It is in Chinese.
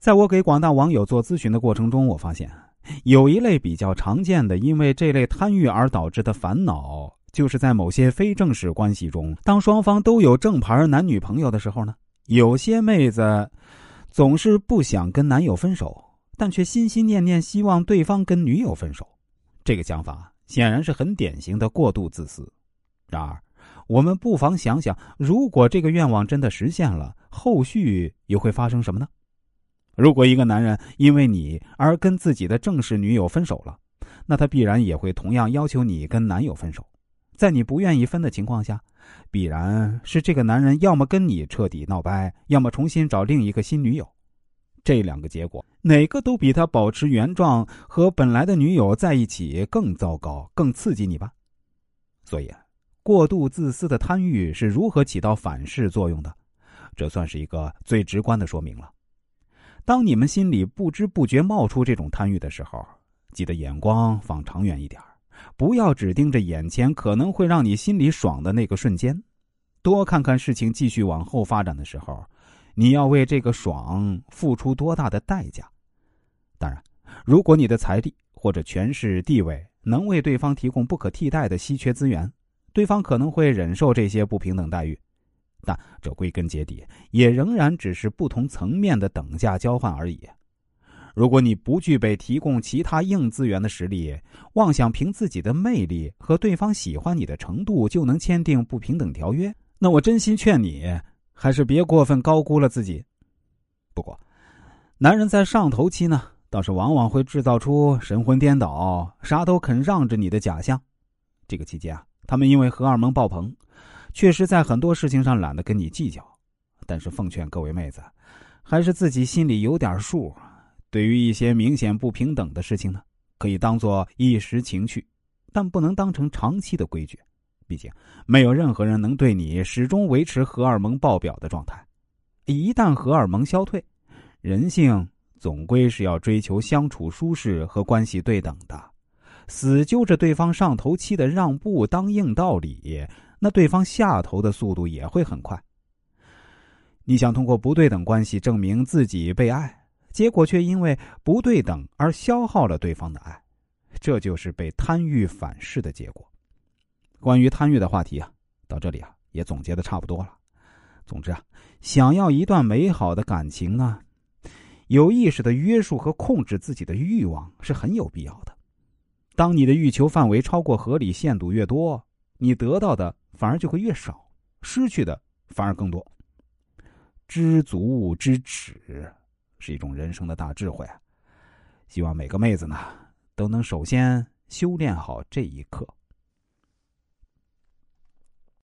在我给广大网友做咨询的过程中，我发现有一类比较常见的因为这类贪欲而导致的烦恼，就是在某些非正式关系中，当双方都有正牌男女朋友的时候呢，有些妹子总是不想跟男友分手，但却心心念念希望对方跟女友分手。这个想法显然是很典型的过度自私。然而，我们不妨想想，如果这个愿望真的实现了，后续又会发生什么呢？如果一个男人因为你而跟自己的正式女友分手了，那他必然也会同样要求你跟男友分手。在你不愿意分的情况下，必然是这个男人要么跟你彻底闹掰，要么重新找另一个新女友。这两个结果，哪个都比他保持原状和本来的女友在一起更糟糕、更刺激你吧？所以。过度自私的贪欲是如何起到反噬作用的？这算是一个最直观的说明了。当你们心里不知不觉冒出这种贪欲的时候，记得眼光放长远一点不要只盯着眼前可能会让你心里爽的那个瞬间，多看看事情继续往后发展的时候，你要为这个爽付出多大的代价。当然，如果你的财力或者权势地位能为对方提供不可替代的稀缺资源。对方可能会忍受这些不平等待遇，但这归根结底也仍然只是不同层面的等价交换而已。如果你不具备提供其他硬资源的实力，妄想凭自己的魅力和对方喜欢你的程度就能签订不平等条约，那我真心劝你还是别过分高估了自己。不过，男人在上头期呢，倒是往往会制造出神魂颠倒、啥都肯让着你的假象。这个期间啊。他们因为荷尔蒙爆棚，确实在很多事情上懒得跟你计较。但是奉劝各位妹子，还是自己心里有点数。对于一些明显不平等的事情呢，可以当做一时情趣，但不能当成长期的规矩。毕竟，没有任何人能对你始终维持荷尔蒙爆表的状态。一旦荷尔蒙消退，人性总归是要追求相处舒适和关系对等的。死揪着对方上头期的让步当硬道理，那对方下头的速度也会很快。你想通过不对等关系证明自己被爱，结果却因为不对等而消耗了对方的爱，这就是被贪欲反噬的结果。关于贪欲的话题啊，到这里啊也总结的差不多了。总之啊，想要一段美好的感情呢，有意识的约束和控制自己的欲望是很有必要的。当你的欲求范围超过合理限度越多，你得到的反而就会越少，失去的反而更多。知足知耻是一种人生的大智慧啊，希望每个妹子呢都能首先修炼好这一刻。